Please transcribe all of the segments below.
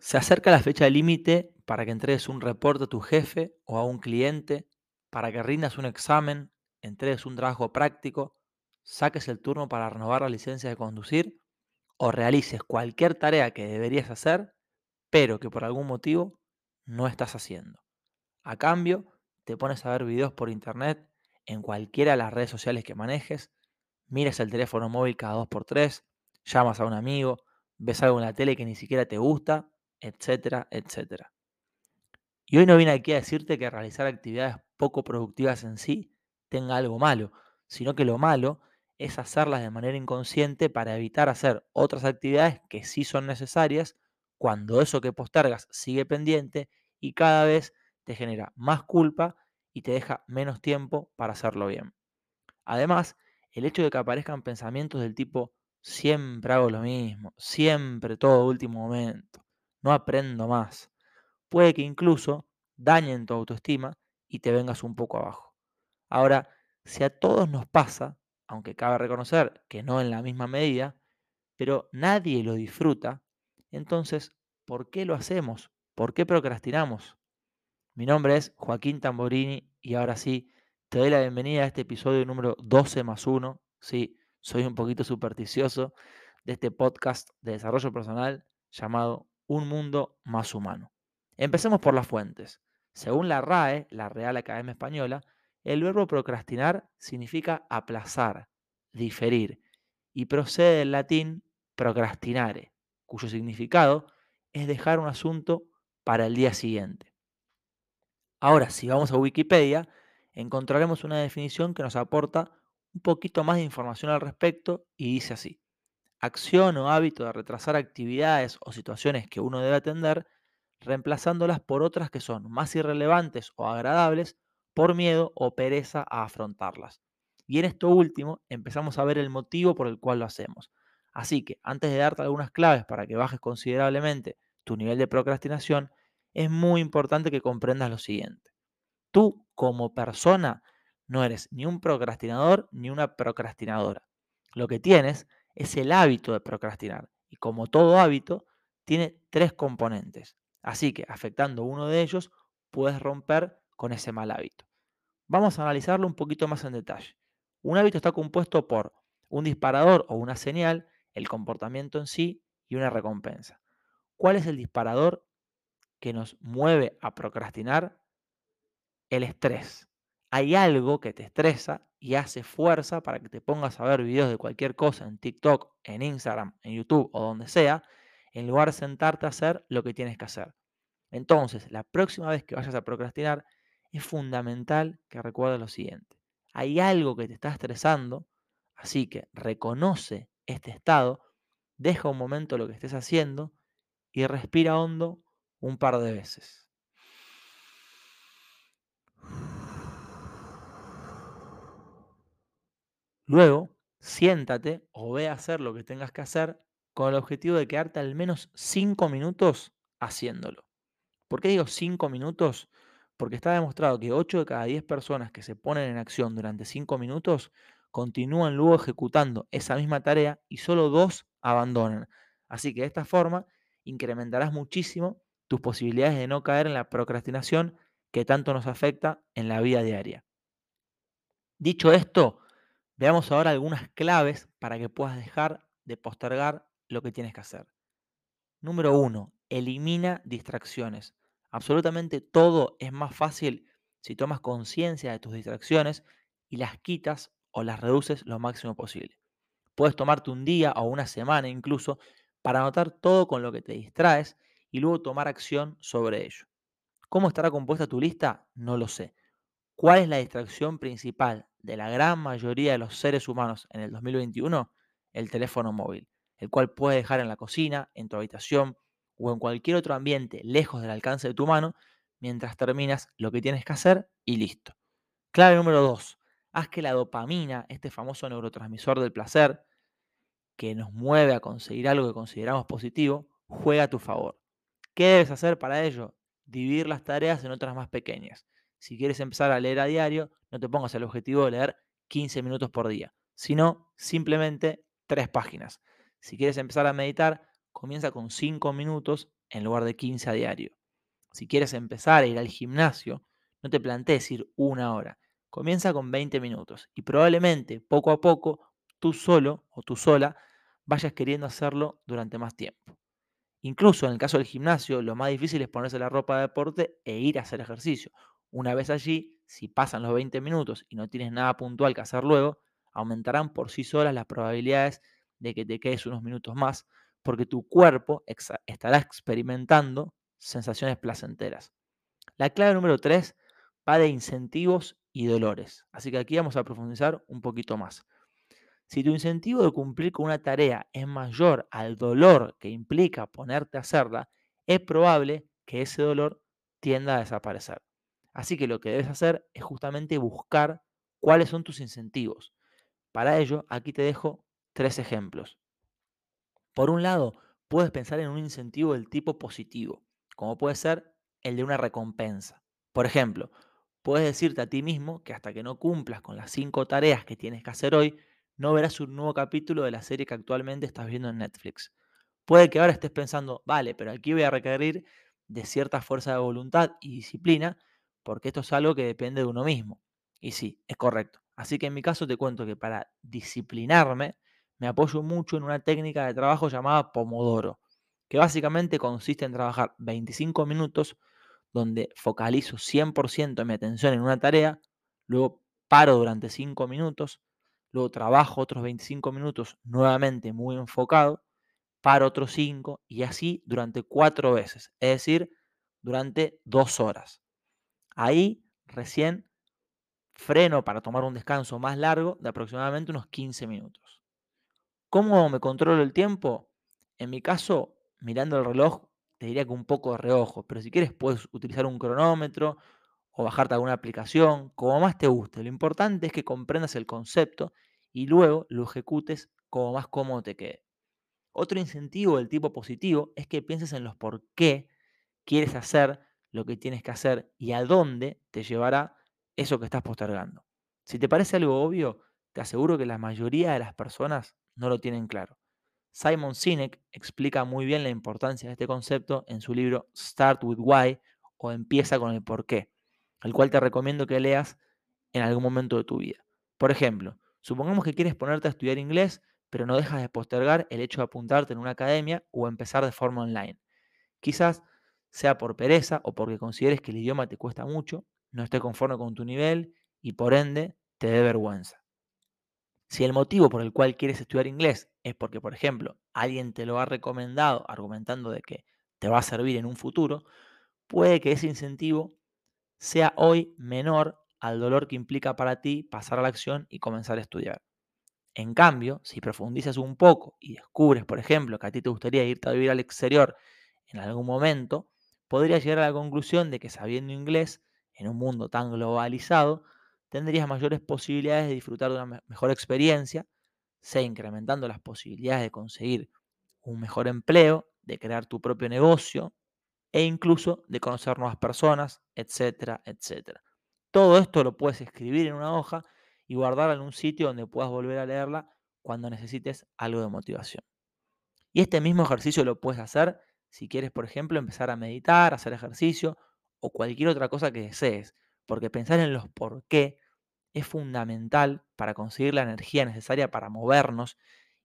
Se acerca la fecha límite para que entregues un reporte a tu jefe o a un cliente, para que rindas un examen, entregues un trabajo práctico, saques el turno para renovar la licencia de conducir o realices cualquier tarea que deberías hacer, pero que por algún motivo no estás haciendo. A cambio, te pones a ver videos por internet en cualquiera de las redes sociales que manejes, miras el teléfono móvil cada dos por tres, llamas a un amigo, ves algo en la tele que ni siquiera te gusta etcétera, etcétera. Y hoy no vine aquí a decirte que realizar actividades poco productivas en sí tenga algo malo, sino que lo malo es hacerlas de manera inconsciente para evitar hacer otras actividades que sí son necesarias cuando eso que postergas sigue pendiente y cada vez te genera más culpa y te deja menos tiempo para hacerlo bien. Además, el hecho de que aparezcan pensamientos del tipo siempre hago lo mismo, siempre todo último momento, no aprendo más. Puede que incluso dañen tu autoestima y te vengas un poco abajo. Ahora, si a todos nos pasa, aunque cabe reconocer que no en la misma medida, pero nadie lo disfruta, entonces, ¿por qué lo hacemos? ¿Por qué procrastinamos? Mi nombre es Joaquín Tamborini y ahora sí, te doy la bienvenida a este episodio número 12 más 1. Sí, soy un poquito supersticioso de este podcast de desarrollo personal llamado un mundo más humano. Empecemos por las fuentes. Según la RAE, la Real Academia Española, el verbo procrastinar significa aplazar, diferir, y procede del latín procrastinare, cuyo significado es dejar un asunto para el día siguiente. Ahora, si vamos a Wikipedia, encontraremos una definición que nos aporta un poquito más de información al respecto y dice así acción o hábito de retrasar actividades o situaciones que uno debe atender, reemplazándolas por otras que son más irrelevantes o agradables por miedo o pereza a afrontarlas. Y en esto último empezamos a ver el motivo por el cual lo hacemos. Así que antes de darte algunas claves para que bajes considerablemente tu nivel de procrastinación, es muy importante que comprendas lo siguiente. Tú como persona no eres ni un procrastinador ni una procrastinadora. Lo que tienes es el hábito de procrastinar. Y como todo hábito, tiene tres componentes. Así que afectando uno de ellos, puedes romper con ese mal hábito. Vamos a analizarlo un poquito más en detalle. Un hábito está compuesto por un disparador o una señal, el comportamiento en sí y una recompensa. ¿Cuál es el disparador que nos mueve a procrastinar? El estrés. Hay algo que te estresa y hace fuerza para que te pongas a ver videos de cualquier cosa en TikTok, en Instagram, en YouTube o donde sea, en lugar de sentarte a hacer lo que tienes que hacer. Entonces, la próxima vez que vayas a procrastinar, es fundamental que recuerdes lo siguiente. Hay algo que te está estresando, así que reconoce este estado, deja un momento lo que estés haciendo y respira hondo un par de veces. Luego, siéntate o ve a hacer lo que tengas que hacer con el objetivo de quedarte al menos 5 minutos haciéndolo. ¿Por qué digo 5 minutos? Porque está demostrado que 8 de cada 10 personas que se ponen en acción durante 5 minutos continúan luego ejecutando esa misma tarea y solo 2 abandonan. Así que de esta forma incrementarás muchísimo tus posibilidades de no caer en la procrastinación que tanto nos afecta en la vida diaria. Dicho esto, Veamos ahora algunas claves para que puedas dejar de postergar lo que tienes que hacer. Número uno, elimina distracciones. Absolutamente todo es más fácil si tomas conciencia de tus distracciones y las quitas o las reduces lo máximo posible. Puedes tomarte un día o una semana incluso para anotar todo con lo que te distraes y luego tomar acción sobre ello. ¿Cómo estará compuesta tu lista? No lo sé. ¿Cuál es la distracción principal de la gran mayoría de los seres humanos en el 2021? El teléfono móvil, el cual puedes dejar en la cocina, en tu habitación o en cualquier otro ambiente lejos del alcance de tu mano mientras terminas lo que tienes que hacer y listo. Clave número 2. Haz que la dopamina, este famoso neurotransmisor del placer, que nos mueve a conseguir algo que consideramos positivo, juegue a tu favor. ¿Qué debes hacer para ello? Dividir las tareas en otras más pequeñas. Si quieres empezar a leer a diario, no te pongas el objetivo de leer 15 minutos por día, sino simplemente tres páginas. Si quieres empezar a meditar, comienza con 5 minutos en lugar de 15 a diario. Si quieres empezar a ir al gimnasio, no te plantees ir una hora. Comienza con 20 minutos y probablemente poco a poco tú solo o tú sola vayas queriendo hacerlo durante más tiempo. Incluso en el caso del gimnasio, lo más difícil es ponerse la ropa de deporte e ir a hacer ejercicio. Una vez allí, si pasan los 20 minutos y no tienes nada puntual que hacer luego, aumentarán por sí solas las probabilidades de que te quedes unos minutos más, porque tu cuerpo estará experimentando sensaciones placenteras. La clave número 3 va de incentivos y dolores, así que aquí vamos a profundizar un poquito más. Si tu incentivo de cumplir con una tarea es mayor al dolor que implica ponerte a hacerla, es probable que ese dolor tienda a desaparecer. Así que lo que debes hacer es justamente buscar cuáles son tus incentivos. Para ello, aquí te dejo tres ejemplos. Por un lado, puedes pensar en un incentivo del tipo positivo, como puede ser el de una recompensa. Por ejemplo, puedes decirte a ti mismo que hasta que no cumplas con las cinco tareas que tienes que hacer hoy, no verás un nuevo capítulo de la serie que actualmente estás viendo en Netflix. Puede que ahora estés pensando, vale, pero aquí voy a requerir de cierta fuerza de voluntad y disciplina, porque esto es algo que depende de uno mismo. Y sí, es correcto. Así que en mi caso te cuento que para disciplinarme me apoyo mucho en una técnica de trabajo llamada Pomodoro, que básicamente consiste en trabajar 25 minutos donde focalizo 100% de mi atención en una tarea, luego paro durante 5 minutos, luego trabajo otros 25 minutos nuevamente muy enfocado, paro otros 5 y así durante 4 veces, es decir, durante 2 horas. Ahí recién freno para tomar un descanso más largo de aproximadamente unos 15 minutos. ¿Cómo me controlo el tiempo? En mi caso, mirando el reloj, te diría que un poco de reojo, pero si quieres puedes utilizar un cronómetro o bajarte alguna aplicación, como más te guste. Lo importante es que comprendas el concepto y luego lo ejecutes como más cómodo te quede. Otro incentivo del tipo positivo es que pienses en los por qué quieres hacer lo que tienes que hacer y a dónde te llevará eso que estás postergando. Si te parece algo obvio, te aseguro que la mayoría de las personas no lo tienen claro. Simon Sinek explica muy bien la importancia de este concepto en su libro Start with Why o Empieza con el por qué el cual te recomiendo que leas en algún momento de tu vida. Por ejemplo, supongamos que quieres ponerte a estudiar inglés, pero no dejas de postergar el hecho de apuntarte en una academia o empezar de forma online. Quizás sea por pereza o porque consideres que el idioma te cuesta mucho, no estés conforme con tu nivel y por ende te dé vergüenza. Si el motivo por el cual quieres estudiar inglés es porque, por ejemplo, alguien te lo ha recomendado argumentando de que te va a servir en un futuro, puede que ese incentivo sea hoy menor al dolor que implica para ti pasar a la acción y comenzar a estudiar. En cambio, si profundizas un poco y descubres, por ejemplo, que a ti te gustaría irte a vivir al exterior en algún momento, podrías llegar a la conclusión de que sabiendo inglés, en un mundo tan globalizado, tendrías mayores posibilidades de disfrutar de una mejor experiencia, sea incrementando las posibilidades de conseguir un mejor empleo, de crear tu propio negocio, e incluso de conocer nuevas personas, etcétera, etcétera. Todo esto lo puedes escribir en una hoja y guardarla en un sitio donde puedas volver a leerla cuando necesites algo de motivación. Y este mismo ejercicio lo puedes hacer si quieres, por ejemplo, empezar a meditar, hacer ejercicio o cualquier otra cosa que desees, porque pensar en los por qué es fundamental para conseguir la energía necesaria para movernos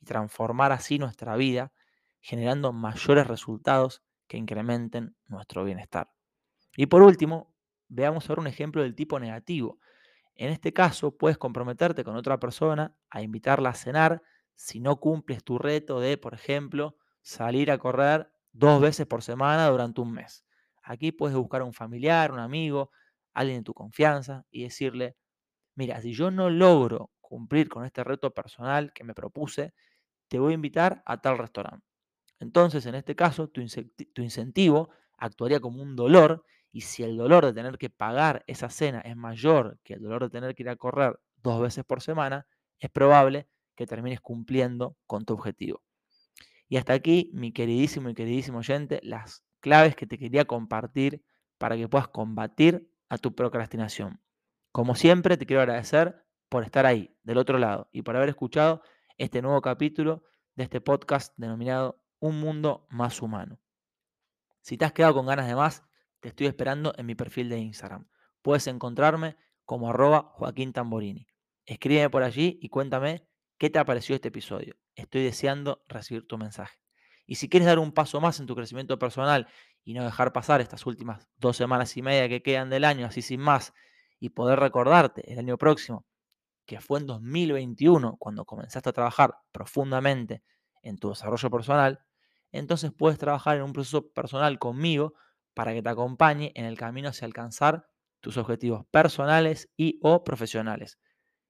y transformar así nuestra vida, generando mayores resultados que incrementen nuestro bienestar. Y por último, veamos ahora un ejemplo del tipo negativo. En este caso, puedes comprometerte con otra persona a invitarla a cenar si no cumples tu reto de, por ejemplo, salir a correr dos veces por semana durante un mes. Aquí puedes buscar a un familiar, un amigo, alguien de tu confianza y decirle, mira, si yo no logro cumplir con este reto personal que me propuse, te voy a invitar a tal restaurante. Entonces, en este caso, tu, incentivo actuaría como un dolor y si el dolor de tener que pagar esa cena es mayor que el dolor de tener que ir a correr dos veces por semana, es probable que termines cumpliendo con tu objetivo. Y hasta aquí, mi queridísimo y queridísimo oyente, las claves que te quería compartir para que puedas combatir a tu procrastinación. Como siempre, te quiero agradecer por estar ahí, del otro lado, y por haber escuchado este nuevo capítulo de este podcast denominado un mundo más humano. Si te has quedado con ganas de más, te estoy esperando en mi perfil de Instagram. Puedes encontrarme como arroba Joaquín Tamborini. Escríbeme por allí y cuéntame qué te ha parecido este episodio. Estoy deseando recibir tu mensaje. Y si quieres dar un paso más en tu crecimiento personal y no dejar pasar estas últimas dos semanas y media que quedan del año, así sin más, y poder recordarte el año próximo, que fue en 2021 cuando comenzaste a trabajar profundamente en tu desarrollo personal, entonces puedes trabajar en un proceso personal conmigo para que te acompañe en el camino hacia alcanzar tus objetivos personales y o profesionales.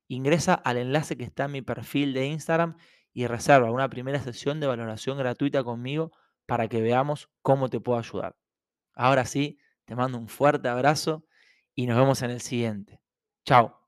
Ingresa al enlace que está en mi perfil de Instagram y reserva una primera sesión de valoración gratuita conmigo para que veamos cómo te puedo ayudar. Ahora sí, te mando un fuerte abrazo y nos vemos en el siguiente. Chao.